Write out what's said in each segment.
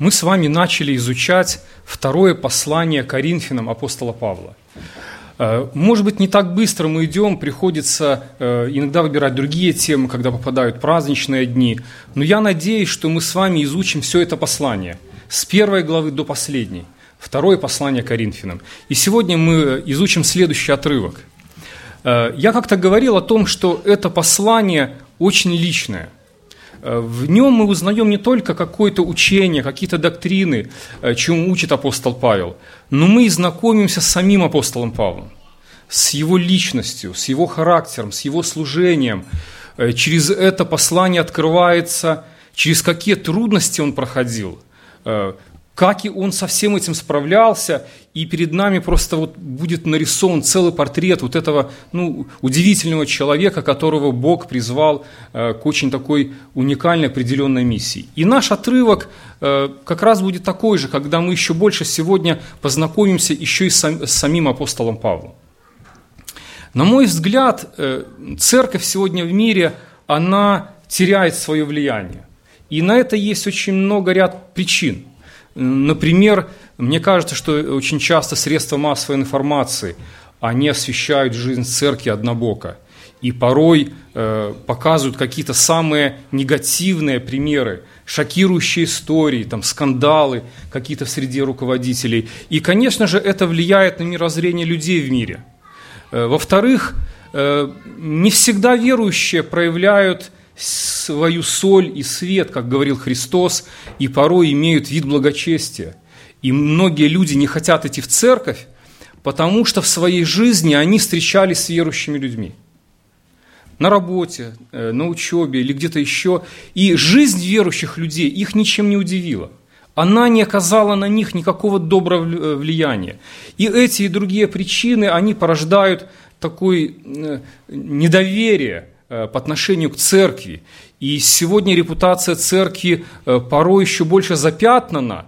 Мы с вами начали изучать второе послание Коринфянам апостола Павла. Э, может быть, не так быстро мы идем, приходится э, иногда выбирать другие темы, когда попадают праздничные дни. Но я надеюсь, что мы с вами изучим все это послание с первой главы до последней. Второе послание Коринфянам. И сегодня мы изучим следующий отрывок. Э, я как-то говорил о том, что это послание очень личное – в нем мы узнаем не только какое-то учение, какие-то доктрины, э, чему учит апостол Павел, но мы и знакомимся с самим апостолом Павлом, с его личностью, с его характером, с его служением. Э, через это послание открывается, через какие трудности он проходил, как и он со всем этим справлялся, и перед нами просто вот будет нарисован целый портрет вот этого ну, удивительного человека, которого Бог призвал э, к очень такой уникальной определенной миссии. И наш отрывок э, как раз будет такой же, когда мы еще больше сегодня познакомимся еще и с, сам, с самим апостолом Павлом. На мой взгляд, э, церковь сегодня в мире, она теряет свое влияние. И на это есть очень много ряд причин – Например, мне кажется, что очень часто средства массовой информации, они освещают жизнь церкви однобоко. И порой э, показывают какие-то самые негативные примеры, шокирующие истории, там, скандалы какие-то в среде руководителей. И, конечно же, это влияет на мирозрение людей в мире. Э, во-вторых, э, не всегда верующие проявляют свою соль и свет, как говорил Христос, и порой имеют вид благочестия. И многие люди не хотят идти в церковь, потому что в своей жизни они встречались с верующими людьми. На работе, э, на учебе или где-то еще. И жизнь верующих людей их ничем не удивила. Она не оказала на них никакого доброго э, влияния. И эти и другие причины, они порождают такое э, недоверие – по отношению к церкви. И сегодня репутация церкви э, порой еще больше запятнана,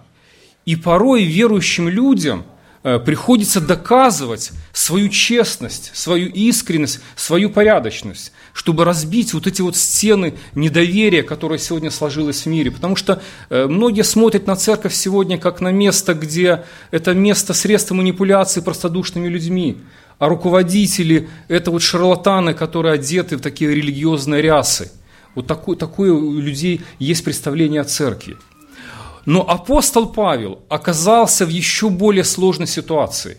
и порой верующим людям э, приходится доказывать свою честность, свою искренность, свою порядочность, чтобы разбить вот эти вот стены недоверия, которое сегодня сложилось в мире. Потому что многие смотрят на церковь сегодня как на место, где это место средства манипуляции простодушными людьми, а руководители – это вот шарлатаны, которые одеты в такие религиозные рясы. Вот такое, такое у людей есть представление о церкви. Но апостол Павел оказался в еще более сложной ситуации.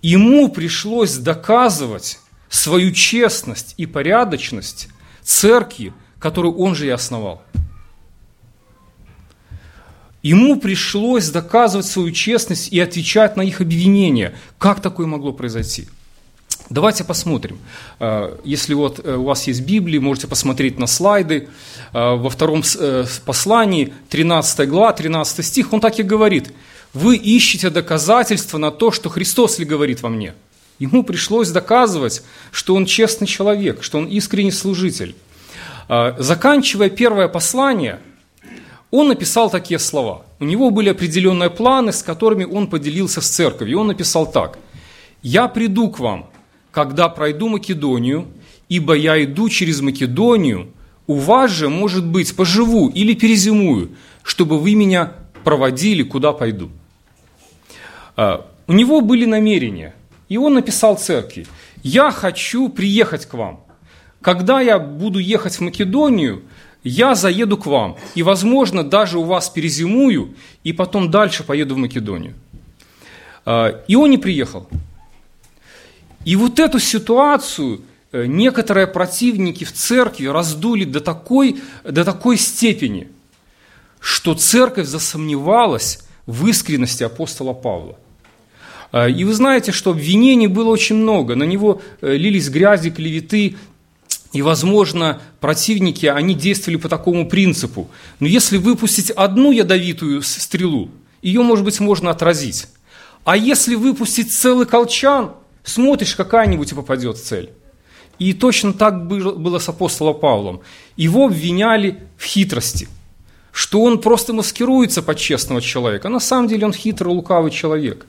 Ему пришлось доказывать свою честность и порядочность церкви, которую он же и основал. Ему пришлось доказывать свою честность и отвечать на их обвинения. Как такое могло произойти? Давайте посмотрим. Э, если вот э, у вас есть Библия, можете посмотреть на слайды. Э, во втором послании, 13 глава, 13 стих, он так и говорит. «Вы ищете доказательства на то, что Христос ли говорит во мне». Ему пришлось доказывать, что он честный человек, что он искренний служитель. Заканчивая первое послание – он написал такие слова. У него были определенные планы, с которыми он поделился с церковью. Он написал так. «Я приду к вам, когда пройду Македонию, ибо я иду через Македонию, у вас же, может быть, поживу или перезимую, чтобы вы меня проводили, куда пойду». А, у него были намерения, и он написал церкви, «Я хочу приехать к вам. Когда я буду ехать в Македонию, я заеду к вам, и, возможно, даже у вас перезимую, и потом дальше поеду в Македонию. А, и он не приехал. И вот эту ситуацию э, некоторые противники в церкви раздули до такой, до такой степени, что церковь засомневалась в искренности апостола Павла. А, и вы знаете, что обвинений было очень много. На него э, лились грязи, клеветы, и, возможно, противники, они действовали по такому принципу. Но если выпустить одну ядовитую стрелу, ее, может быть, можно отразить. А если выпустить целый колчан, смотришь, какая-нибудь и попадет в цель. И точно так было с апостолом Павлом. Его обвиняли в хитрости, что он просто маскируется под честного человека. На самом деле он хитрый, лукавый человек.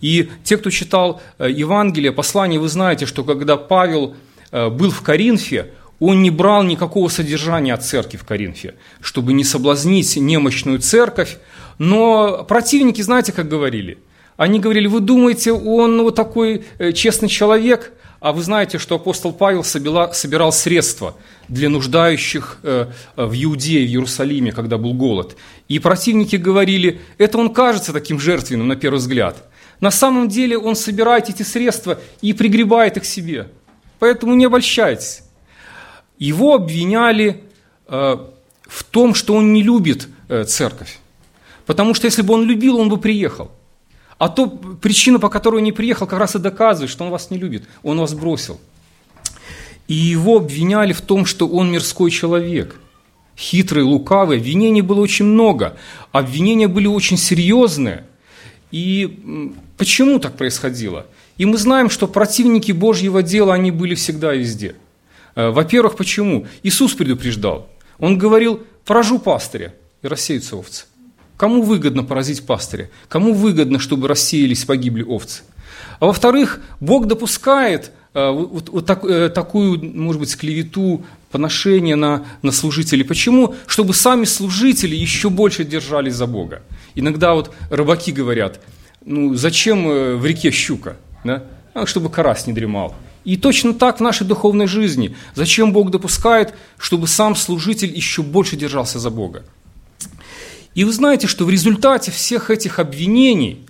И те, кто читал э, Евангелие, послание, вы знаете, что когда Павел был в Коринфе, он не брал никакого содержания от церкви в Коринфе, чтобы не соблазнить немощную церковь, Но противники, знаете, как говорили? Они говорили, вы думаете, он вот такой э, честный человек, а вы знаете, что апостол Павел собирал, собирал средства для нуждающих э, в Иудее, в Иерусалиме, когда был голод. И противники говорили, это он кажется таким жертвенным на первый взгляд. На самом деле он собирает эти средства и пригребает их себе. Поэтому не обольщайтесь. Его обвиняли э, в том, что он не любит э, церковь. Потому что если бы он любил, он бы приехал. А то причина, по которой он не приехал, как раз и доказывает, что он вас не любит. Он вас бросил. И его обвиняли в том, что он мирской человек. Хитрый, лукавый. Обвинений было очень много. Обвинения были очень серьезные. И почему так происходило? И мы знаем, что противники Божьего дела, они были всегда везде. Э, во-первых, почему? Иисус предупреждал. Он говорил, поражу пастыря и рассеются овцы. Кому выгодно поразить пастыря? Кому выгодно, чтобы рассеялись, погибли овцы? А во-вторых, Бог допускает э, вот, вот так, э, такую, может быть, клевету, поношение на, на служителей. Почему? Чтобы сами служители еще больше держались за Бога. Иногда вот рыбаки говорят, ну зачем в реке щука? Да? А, чтобы карась не дремал. И точно так в нашей духовной жизни. Зачем Бог допускает, чтобы сам служитель еще больше держался за Бога? И вы знаете, что в результате всех этих обвинений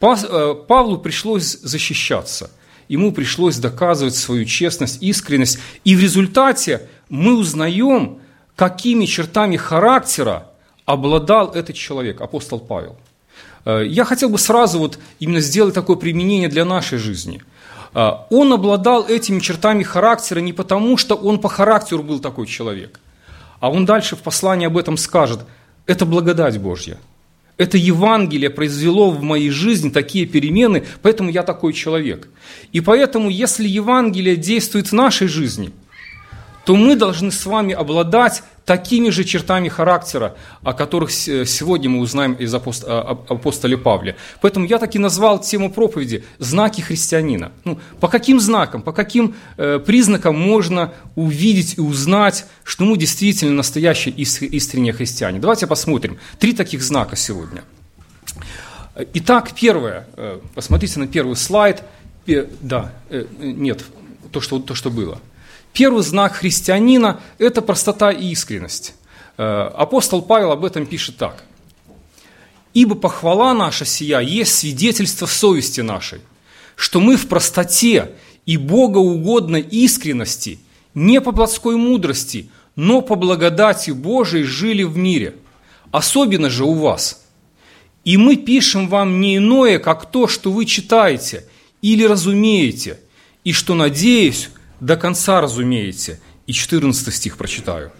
э, Павлу пришлось защищаться. Ему пришлось доказывать свою честность, искренность. И в результате мы узнаем, какими чертами характера обладал этот человек, апостол Павел. Э, я хотел бы сразу вот именно сделать такое применение для нашей жизни. Э, он обладал этими чертами характера не потому, что он по характеру был такой человек, а он дальше в послании об этом скажет – это благодать Божья. Это Евангелие произвело в моей жизни такие перемены, поэтому я такой человек. И поэтому, если Евангелие действует в нашей жизни, то мы должны с вами обладать такими же чертами характера, о которых сегодня мы узнаем из апостоля Павла. Поэтому я таки назвал тему проповеди «Знаки христианина». Ну, по каким знакам, по каким э, признакам можно увидеть и узнать, что мы действительно настоящие искренние христиане? Давайте посмотрим. Три таких знака сегодня. Итак, первое. Э, посмотрите на первый слайд. Да, э, нет, то, что, то, что было. Первый знак христианина – это простота и искренность. Э, апостол Павел об этом пишет так. «Ибо похвала наша сия есть свидетельство совести нашей, что мы в простоте и богоугодной искренности, не по плотской мудрости, но по благодати Божией жили в мире, особенно же у вас. И мы пишем вам не иное, как то, что вы читаете или разумеете, и что, надеюсь, до конца разумеете. И 14 стих прочитаю.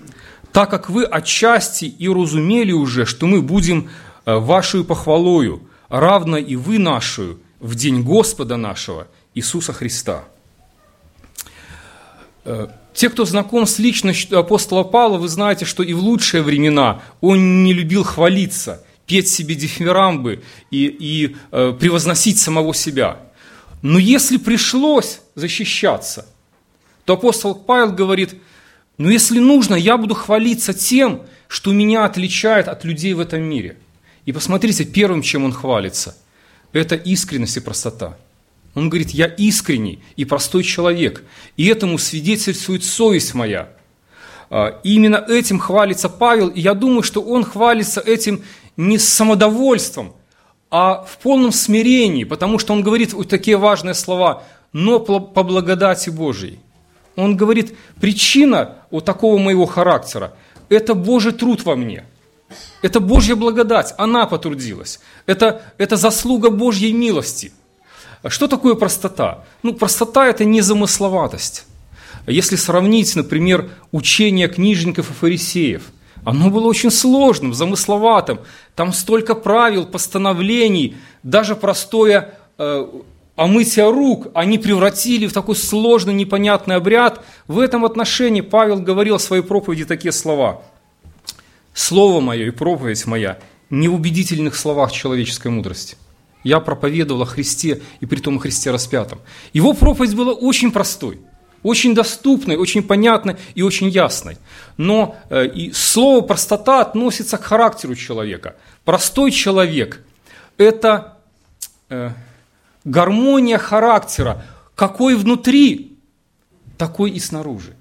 «Так как вы отчасти и разумели уже, что мы будем э, вашей похвалою, равно и вы нашу, в день Господа нашего Иисуса Христа». Э, те, кто знаком с личностью апостола Павла, вы знаете, что и в лучшие времена он не любил хвалиться, петь себе дифирамбы и, и э, превозносить самого себя. Но если пришлось защищаться – то апостол Павел говорит, ну если нужно, я буду хвалиться тем, что меня отличает от людей в этом мире. И посмотрите, первым, чем он хвалится, это искренность и простота. Он говорит, я искренний и простой человек, и этому свидетельствует совесть моя. А, и именно этим хвалится Павел, и я думаю, что он хвалится этим не с самодовольством, а в полном смирении, потому что он говорит вот такие важные слова, но по благодати Божией. Он говорит, причина вот такого моего характера – это Божий труд во мне. Это Божья благодать, она потрудилась. Это, это заслуга Божьей милости. Что такое простота? Ну, простота – это незамысловатость. Если сравнить, например, учение книжников и фарисеев, оно было очень сложным, замысловатым. Там столько правил, постановлений, даже простое э, а рук они превратили в такой сложный, непонятный обряд. В этом отношении Павел говорил в своей проповеди такие слова. «Слово мое и проповедь моя не в убедительных словах человеческой мудрости. Я проповедовал о Христе и при том о Христе распятом». Его проповедь была очень простой. очень доступной, очень понятной и очень ясной. Но э, и слово простота относится к характеру человека. Простой человек – это э, гармония характера, какой внутри, такой и снаружи.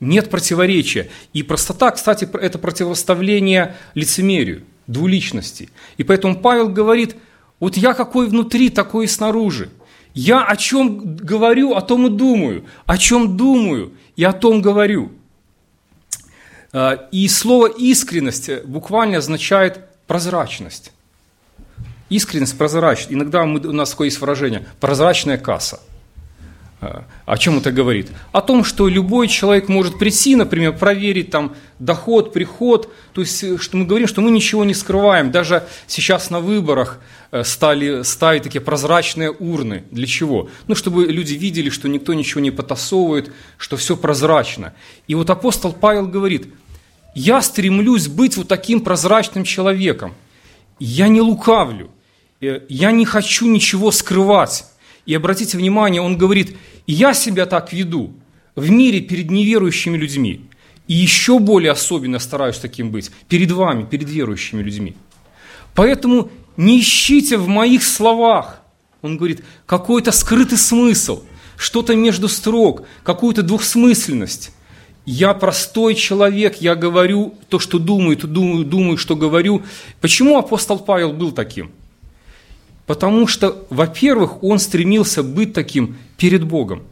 Нет противоречия. И простота, кстати, это противоставление лицемерию, двуличности. И поэтому Павел говорит, вот я какой внутри, такой и снаружи. Я о чем говорю, о том и думаю. О чем думаю и о том говорю. А, и слово искренность буквально означает прозрачность. Искренность, прозрачность. Иногда мы, у нас такое есть выражение – прозрачная касса – а, о чем это говорит? О том, что любой человек может прийти, например, проверить там доход, приход. То есть, э, что мы говорим, что мы ничего не скрываем. Даже сейчас на выборах э, стали ставить такие прозрачные урны. Для чего? Ну, чтобы люди видели, что никто ничего не потасовывает, что все прозрачно. И вот апостол Павел говорит, я стремлюсь быть вот таким прозрачным человеком. Я не лукавлю. Э, я не хочу ничего скрывать. И обратите внимание, он говорит, я себя так веду в мире перед неверующими людьми. И еще более особенно стараюсь таким быть перед вами, перед верующими людьми. Поэтому не ищите в моих словах, он говорит, какой-то скрытый смысл, что-то между строк, какую-то двухсмысленность. Я простой человек, я говорю то, что думаю, то думаю, думаю, что говорю. Почему апостол Павел был таким? Потому что, во-первых, он стремился быть таким перед Богом.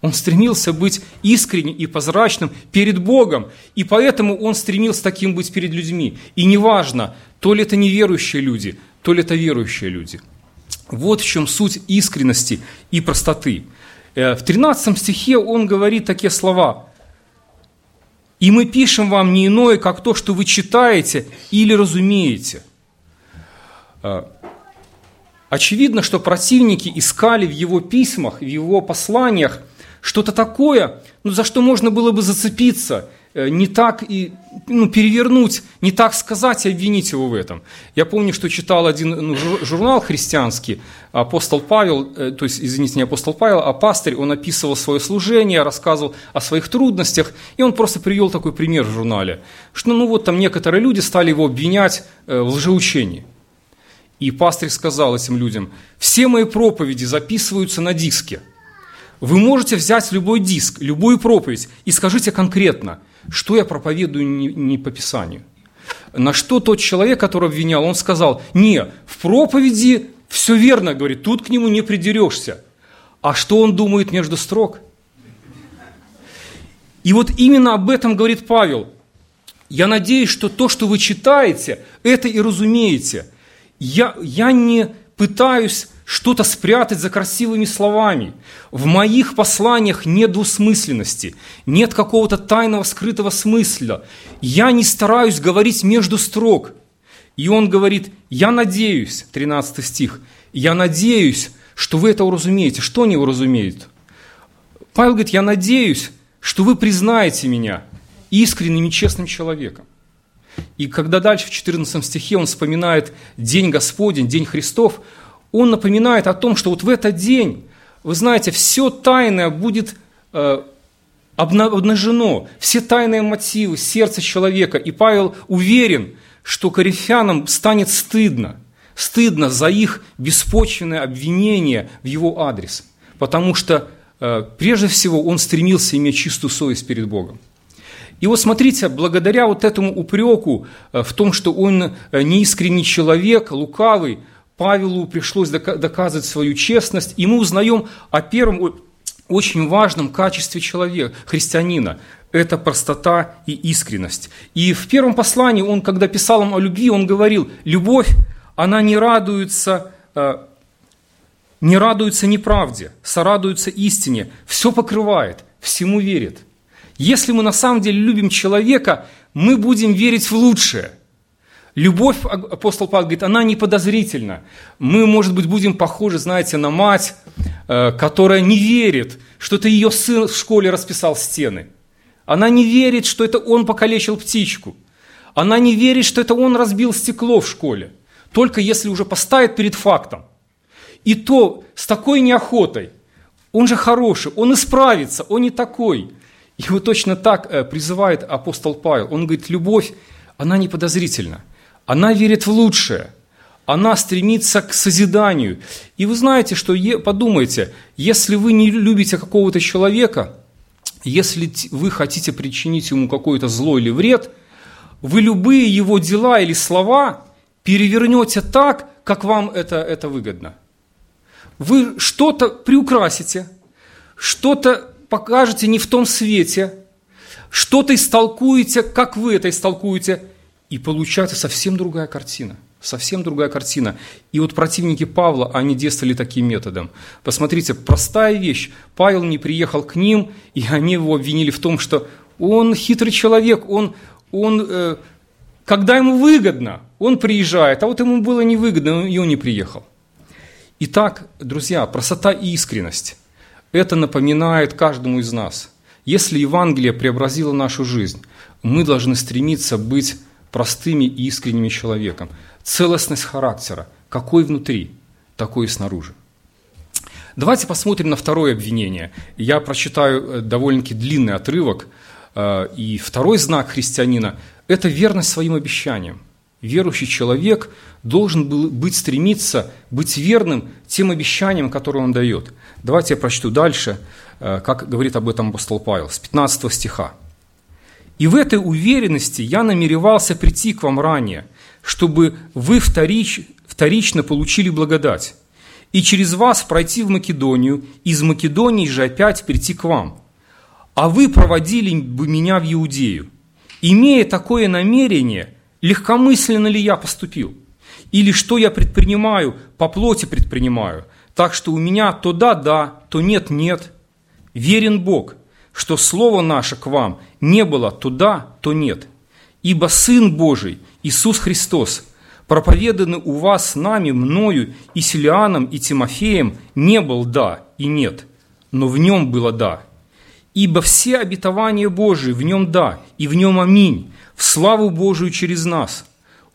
Он стремился быть искренним и прозрачным перед Богом. И поэтому он стремился таким быть перед людьми. И неважно, то ли это неверующие люди, то ли это верующие люди. Вот в чем суть искренности и простоты. Э, в 13 стихе он говорит такие слова. «И мы пишем вам не иное, как то, что вы читаете или разумеете». Очевидно, что противники искали в его письмах, в его посланиях что-то такое, ну, за что можно было бы зацепиться, э, не так и ну, перевернуть, не так сказать и обвинить его в этом. Я помню, что читал один ну, журнал христианский, апостол Павел, э, то есть, извините, не апостол Павел, а пастырь, он описывал свое служение, рассказывал о своих трудностях, и он просто привел такой пример в журнале, что ну вот там некоторые люди стали его обвинять э, в лжеучении. И пастырь сказал этим людям, все мои проповеди записываются на диске. Вы можете взять любой диск, любую проповедь и скажите конкретно, что я проповедую не, не по Писанию. На что тот человек, который обвинял, он сказал, не, в проповеди все верно, говорит, тут к нему не придерешься. А что он думает между строк? И вот именно об этом говорит Павел. Я надеюсь, что то, что вы читаете, это и разумеете – я, я не пытаюсь что-то спрятать за красивыми словами. В моих посланиях нет двусмысленности, нет какого-то тайного скрытого смысла. Я не стараюсь говорить между строк. И он говорит, я надеюсь, 13 стих, я надеюсь, что вы это уразумеете. Что они уразумеют? Павел говорит, я надеюсь, что вы признаете меня искренним и честным человеком. И когда дальше в 14 стихе он вспоминает День Господень, День Христов, он напоминает о том, что вот в этот день, вы знаете, все тайное будет э, обнажено, все тайные мотивы сердца человека. И Павел уверен, что корифянам станет стыдно, стыдно за их беспочвенное обвинение в его адрес, потому что э, прежде всего он стремился иметь чистую совесть перед Богом. И вот смотрите, благодаря вот этому упреку э, в том, что он э, неискренний человек, лукавый, Павелу пришлось доказывать свою честность, и мы узнаем о первом очень важном качестве человека, христианина. Это простота и искренность. И в первом послании он, когда писал им о любви, он говорил, любовь, она не радуется, э, не радуется неправде, сорадуется истине, все покрывает, всему верит. Если мы на самом деле любим человека, мы будем верить в лучшее. Любовь, апостол Павел говорит, она не подозрительна. Мы, может быть, будем похожи, знаете, на мать, э, которая не верит, что это ее сын в школе расписал стены. Она не верит, что это он покалечил птичку. Она не верит, что это он разбил стекло в школе. Только если уже поставит перед фактом. И то с такой неохотой он же хороший, он исправится, он не такой. Вот точно так э, призывает апостол Павел. Он говорит, любовь, она не подозрительна, она верит в лучшее, она стремится к созиданию. И вы знаете, что подумайте, если вы не любите какого-то человека, если вы хотите причинить ему какое-то зло или вред, вы любые его дела или слова перевернете так, как вам это, это выгодно. Вы что-то приукрасите, что-то покажете не в том свете, что-то истолкуете, как вы это истолкуете, и получается совсем другая картина – Совсем другая картина. И вот противники Павла, они действовали таким методом. Посмотрите, простая вещь. Павел не приехал к ним, и они его обвинили в том, что он хитрый человек, он, он э, когда ему выгодно, он приезжает, а вот ему было невыгодно, и он не приехал. Итак, друзья, простота и искренность. Это напоминает каждому из нас. Если Евангелие преобразило нашу жизнь, мы должны стремиться быть простыми и искренними человеком целостность характера, какой внутри, такой и снаружи. Давайте посмотрим на второе обвинение. Я прочитаю э, довольно-таки длинный отрывок. Э, и второй знак христианина – это верность своим обещаниям. Верующий человек должен был быть стремиться быть верным тем обещаниям, которые он дает. Давайте я прочту дальше, э, как говорит об этом апостол Павел, с 15 стиха. «И в этой уверенности я намеревался прийти к вам ранее – чтобы вы вторич, вторично получили благодать, и через вас пройти в Македонию, из Македонии же опять прийти к вам. А вы проводили бы меня в Иудею. Имея такое намерение, легкомысленно ли я поступил? Или что я предпринимаю, по плоти предпринимаю, так что у меня то да-да, то нет-нет. Верен Бог, что слово наше к вам не было то да, то нет. Ибо Сын Божий, Иисус Христос, проповеданный у вас нами, мною и Силианом, и Тимофеем, не был «да» и «нет», но в нем было «да». Ибо все обетования Божии в нем «да» и в нем «аминь», в славу Божию через нас,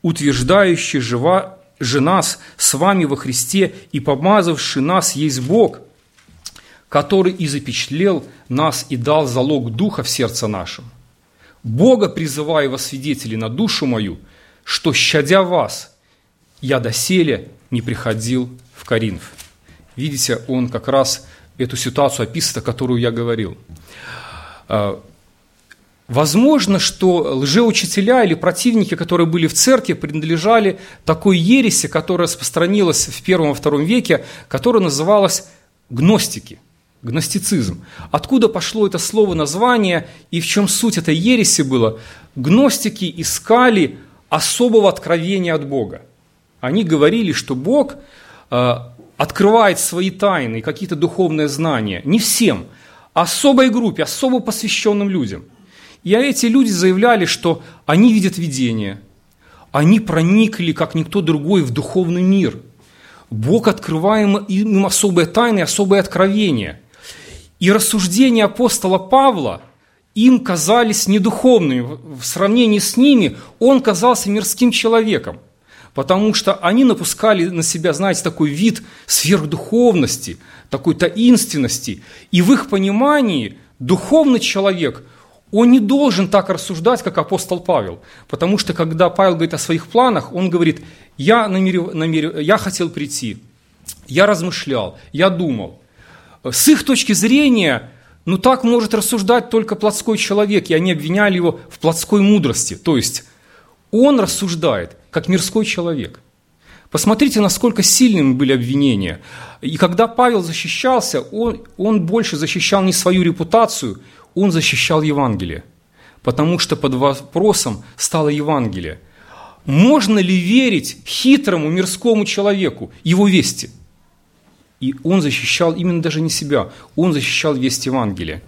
утверждающий жива, же нас с вами во Христе и помазавший нас есть Бог, который и запечатлел нас и дал залог Духа в сердце нашем. Бога призываю во свидетели на душу мою – что, щадя вас, я доселе не приходил в Коринф. Видите, он как раз эту ситуацию описывает, о которую я говорил. Возможно, что лжеучителя или противники, которые были в церкви, принадлежали такой ереси, которая распространилась в первом и втором веке, которая называлась гностики, гностицизм. Откуда пошло это слово, название и в чем суть этой ереси было? Гностики искали особого откровения от Бога. Они говорили, что Бог э, открывает свои тайны, какие-то духовные знания. Не всем, а особой группе, особо посвященным людям. И эти люди заявляли, что они видят видение, они проникли, как никто другой, в духовный мир. Бог открывает им особые тайны, особые откровения. И рассуждения апостола Павла – им казались недуховными. В сравнении с ними он казался мирским человеком, потому что они напускали на себя, знаете, такой вид сверхдуховности, такой таинственности. И в их понимании духовный человек, он не должен так рассуждать, как апостол Павел. Потому что когда Павел говорит о своих планах, он говорит, я, намерев, намерев, я хотел прийти, я размышлял, я думал. С их точки зрения ну так может рассуждать только плотской человек, и они обвиняли его в плотской мудрости. То есть он рассуждает, как мирской человек. Посмотрите, насколько сильными были обвинения. И когда Павел защищался, он, он больше защищал не свою репутацию, он защищал Евангелие. Потому что под вопросом стало Евангелие. Можно ли верить хитрому мирскому человеку, его вести – и он защищал именно даже не себя, он защищал весть Евангелия.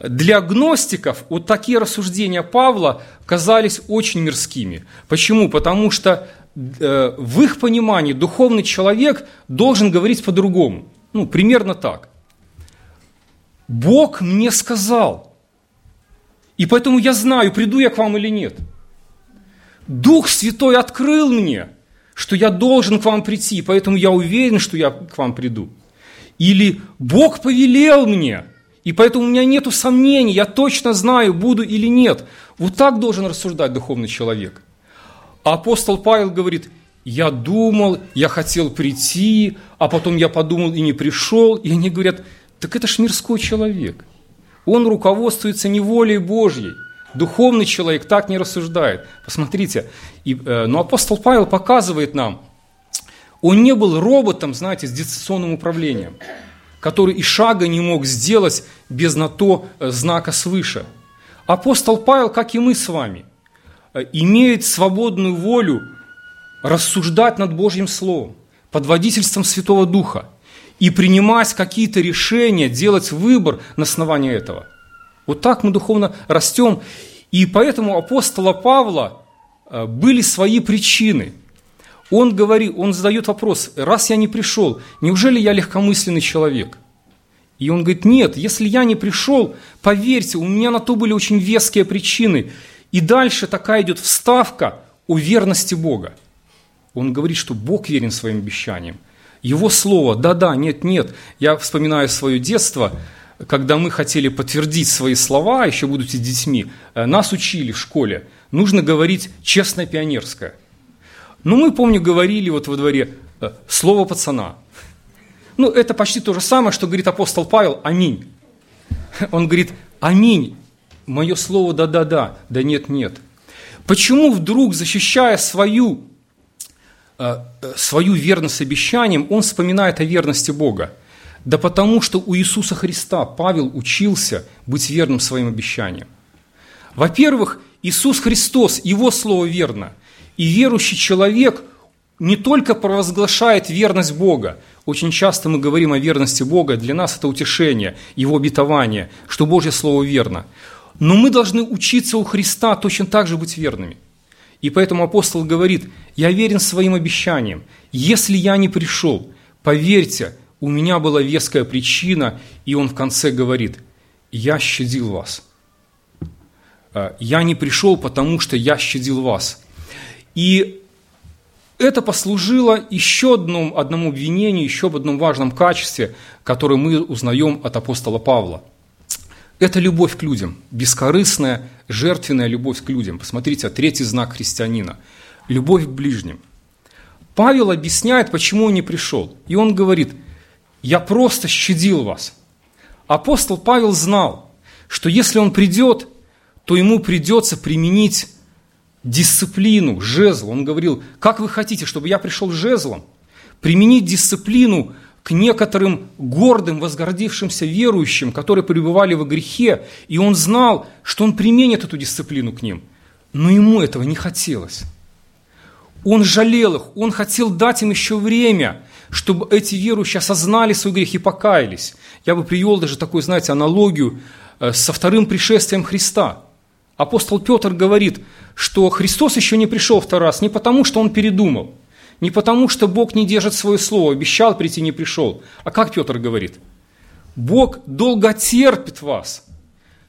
Для гностиков вот такие рассуждения Павла казались очень мирскими. Почему? Потому что э, в их понимании духовный человек должен говорить по-другому. Ну, примерно так. Бог мне сказал, и поэтому я знаю, приду я к вам или нет. Дух Святой открыл мне – что я должен к вам прийти, поэтому я уверен, что я к вам приду. Или Бог повелел мне, и поэтому у меня нет сомнений, я точно знаю, буду или нет. Вот так должен рассуждать духовный человек. А апостол Павел говорит, я думал, я хотел прийти, а потом я подумал и не пришел. И они говорят, так это ж мирской человек. Он руководствуется не волей Божьей. Духовный человек так не рассуждает. Посмотрите, и, э, но апостол Павел показывает нам, он не был роботом, знаете, с дистанционным управлением, который и шага не мог сделать без на то э, знака свыше. Апостол Павел, как и мы с вами, э, имеет свободную волю рассуждать над Божьим Словом под водительством Святого Духа и принимать какие-то решения, делать выбор на основании этого. Вот так мы духовно растем. И поэтому апостола Павла э, были свои причины. Он говорит, он задает вопрос, раз я не пришел, неужели я легкомысленный человек? И он говорит, нет, если я не пришел, поверьте, у меня на то были очень веские причины. И дальше такая идет вставка о верности Бога. Он говорит, что Бог верен своим обещаниям. Его слово «да-да», «нет-нет». Я вспоминаю свое детство, когда мы хотели подтвердить свои слова, еще будучи детьми, э, нас учили в школе, нужно говорить честное пионерское. Ну, мы, помню, говорили вот во дворе э, слово пацана. Ну, это почти то же самое, что говорит апостол Павел «Аминь». Он говорит «Аминь». Мое слово «да-да-да», да нет-нет. Почему вдруг, защищая свою свою верность обещаниям, он вспоминает о верности Бога. Да потому что у Иисуса Христа Павел учился быть верным своим обещаниям. Во-первых, Иисус Христос, Его Слово верно. И верующий человек не только провозглашает верность Бога. Очень часто мы говорим о верности Бога, для нас это утешение, Его обетование, что Божье Слово верно. Но мы должны учиться у Христа точно так же быть верными – и поэтому апостол говорит, я верен своим обещаниям. Если я не пришел, поверьте, у меня была веская причина, и он в конце говорит, я щадил вас. А, я не пришел, потому что я щадил вас. И это послужило еще одному, одному обвинению, еще об одном важном качестве, которое мы узнаем от апостола Павла – это любовь к людям, бескорыстная, жертвенная любовь к людям. Посмотрите, третий знак христианина – любовь к ближним. Павел объясняет, почему он не пришел. И он говорит, я просто щадил вас. Апостол Павел знал, что если он придет, то ему придется применить дисциплину, жезл. Он говорил, как вы хотите, чтобы я пришел жезлом? Применить дисциплину к некоторым гордым, возгордившимся верующим, которые пребывали во грехе, и он знал, что он применит эту дисциплину к ним. Но ему этого не хотелось. Он жалел их, он хотел дать им еще время, чтобы эти верующие осознали свой грех и покаялись. Я бы привел даже такую, знаете, аналогию э, со вторым пришествием Христа. Апостол Петр говорит, что Христос еще не пришел второй раз не потому, что он передумал – не потому, что Бог не держит свое слово, обещал прийти, не пришел. А как Петр говорит? Бог долго терпит вас,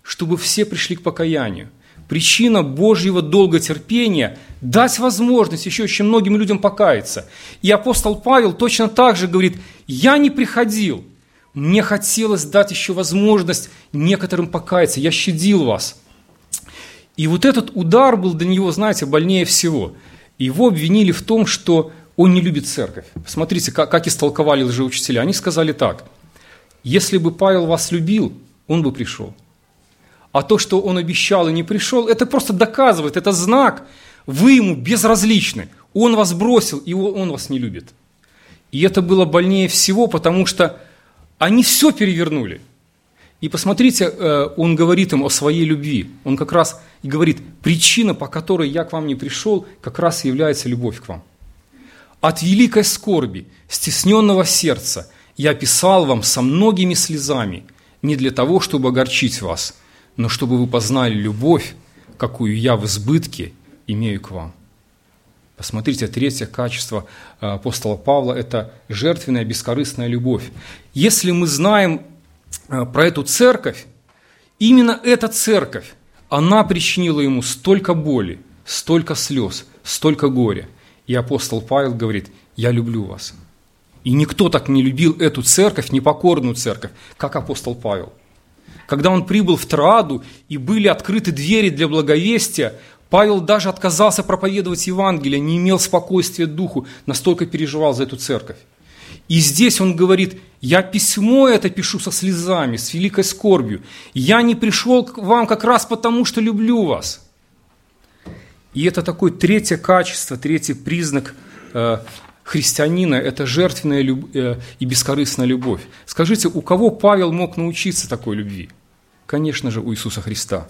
чтобы все пришли к покаянию. Причина Божьего долготерпения – дать возможность еще очень многим людям покаяться. И апостол Павел точно так же говорит, я не приходил, мне хотелось дать еще возможность некоторым покаяться, я щадил вас. И вот этот удар был для него, знаете, больнее всего. Его обвинили в том, что он не любит церковь. Посмотрите, как, как истолковали лжеучителя. Они сказали так. Если бы Павел вас любил, он бы пришел. А то, что он обещал и не пришел, это просто доказывает, это знак. Вы ему безразличны. Он вас бросил, и он вас не любит. И это было больнее всего, потому что они все перевернули. И посмотрите, э, он говорит им о своей любви. Он как раз и говорит, причина, по которой я к вам не пришел, как раз является любовь к вам. От великой скорби, стесненного сердца я писал вам со многими слезами, не для того, чтобы огорчить вас, но чтобы вы познали любовь, какую я в избытке имею к вам. Посмотрите, третье качество э, апостола Павла – это жертвенная, бескорыстная любовь. Если мы знаем э, про эту церковь, именно эта церковь, она причинила ему столько боли, столько слез, столько горя – и апостол Павел говорит, я люблю вас. И никто так не любил эту церковь, непокорную церковь, как апостол Павел. Когда он прибыл в Троаду и были открыты двери для благовестия, Павел даже отказался проповедовать Евангелие, не имел спокойствия духу, настолько переживал за эту церковь. И здесь он говорит, я письмо это пишу со слезами, с великой скорбью. Я не пришел к вам как раз потому, что люблю вас. И это такое третье качество, третий признак э, христианина – это жертвенная э, и бескорыстная любовь. Скажите, у кого Павел мог научиться такой любви? Конечно же, у Иисуса Христа.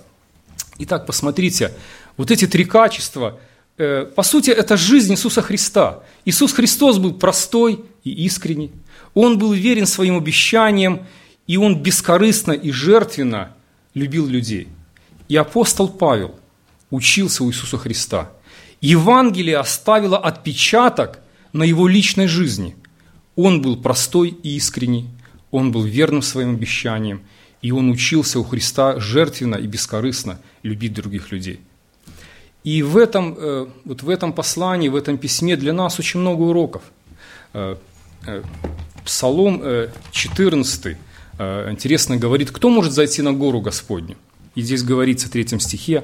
Итак, посмотрите, вот эти три качества, э, по сути, это жизнь Иисуса Христа. Иисус Христос был простой и искренний. Он был верен своим обещаниям, и он бескорыстно и жертвенно любил людей. И апостол Павел учился у Иисуса Христа. Евангелие оставило отпечаток на его личной жизни. Он был простой и искренний, он был верным своим обещаниям, и он учился у Христа жертвенно и бескорыстно любить других людей. И в этом, э, вот в этом послании, в этом письме для нас очень много уроков. Э, э, Псалом 14 интересно говорит, кто может зайти на гору Господню? И здесь говорится в третьем стихе,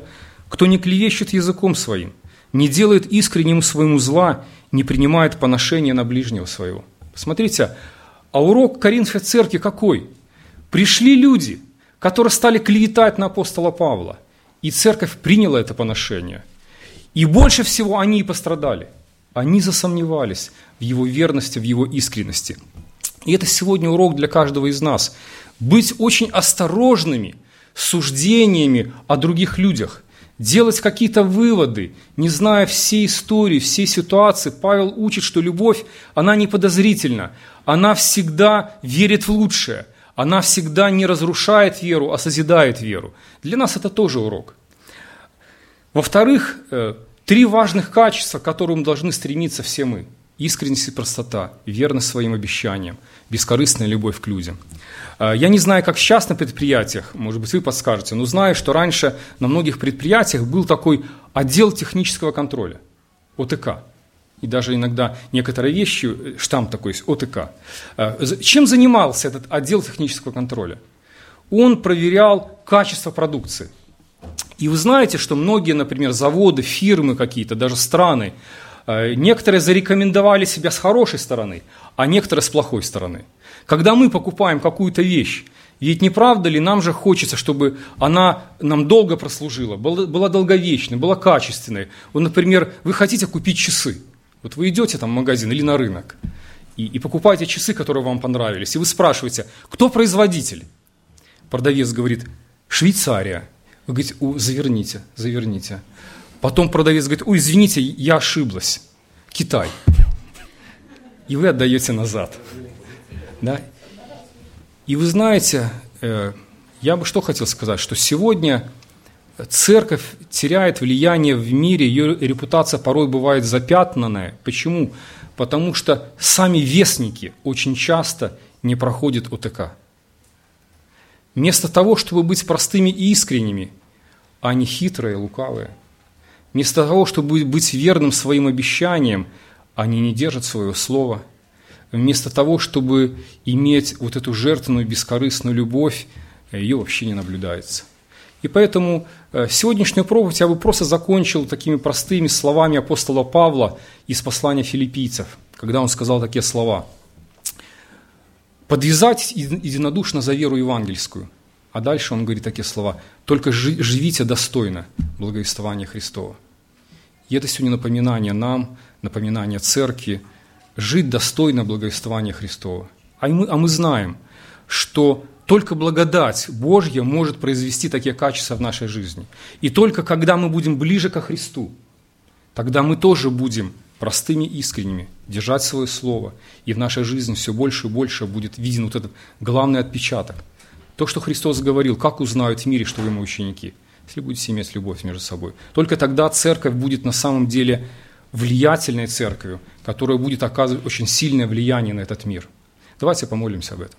кто не клевещет языком своим, не делает искреннему своему зла, не принимает поношения на ближнего своего. Смотрите, а урок Коринфской церкви какой? Пришли люди, которые стали клеветать на апостола Павла, и церковь приняла это поношение. И больше всего они и пострадали. Они засомневались в его верности, в его искренности. И это сегодня урок для каждого из нас. Быть очень осторожными суждениями о других людях – делать какие-то выводы, не зная всей истории, всей ситуации. Павел учит, что любовь, она не подозрительна, она всегда верит в лучшее, она всегда не разрушает веру, а созидает веру. Для нас это тоже урок. Во-вторых, э, три важных качества, к которым должны стремиться все мы. Искренность и простота, верность своим обещаниям, бескорыстная любовь к людям – Э, я не знаю, как сейчас на предприятиях, может быть, вы подскажете, но знаю, что раньше на многих предприятиях был такой отдел технического контроля, ОТК. И даже иногда некоторые вещи, э, штамп такой есть, ОТК. Э, чем занимался этот отдел технического контроля? Он проверял качество продукции. И вы знаете, что многие, например, заводы, фирмы какие-то, даже страны, некоторые зарекомендовали себя с хорошей стороны, а некоторые с плохой стороны – когда мы покупаем какую-то вещь, ведь не правда ли нам же хочется, чтобы она нам долго прослужила, была долговечной, была качественной. Вот, например, вы хотите купить часы. Вот вы идете там в магазин или на рынок и, и покупаете часы, которые вам понравились, и вы спрашиваете, кто производитель? Продавец говорит, Швейцария. Вы говорите, заверните, заверните. Потом продавец говорит, ой, извините, я ошиблась. Китай. И вы отдаете назад. Да? И вы знаете, э, я бы что хотел сказать, что сегодня церковь теряет влияние в мире, ее репутация порой бывает запятнанная. Почему? Потому что сами вестники очень часто не проходят ОТК. Вместо того, чтобы быть простыми и искренними, а не хитрые, лукавые, вместо того, чтобы быть верным своим обещаниям, они не держат своего слова – вместо того, чтобы иметь вот эту жертвенную, бескорыстную любовь, ее вообще не наблюдается. И поэтому э, сегодняшнюю проповедь я бы просто закончил такими простыми словами апостола Павла из послания филиппийцев, когда он сказал такие слова. «Подвязать единодушно за веру евангельскую». А дальше он говорит такие слова. «Только живите достойно благовествования Христова». И это сегодня напоминание нам, напоминание церкви, жить достойно благовествования Христова. А мы, а мы знаем, что только благодать Божья может произвести такие качества в нашей жизни. И только когда мы будем ближе ко Христу, тогда мы тоже будем простыми искренними, держать свое слово, и в нашей жизни все больше и больше будет виден вот этот главный отпечаток. То, что Христос говорил, как узнают в мире, что вы мои ученики, если будете иметь любовь между собой. Только тогда церковь будет на самом деле влиятельной церковью, которая будет оказывать очень сильное влияние на этот мир. Давайте помолимся об этом.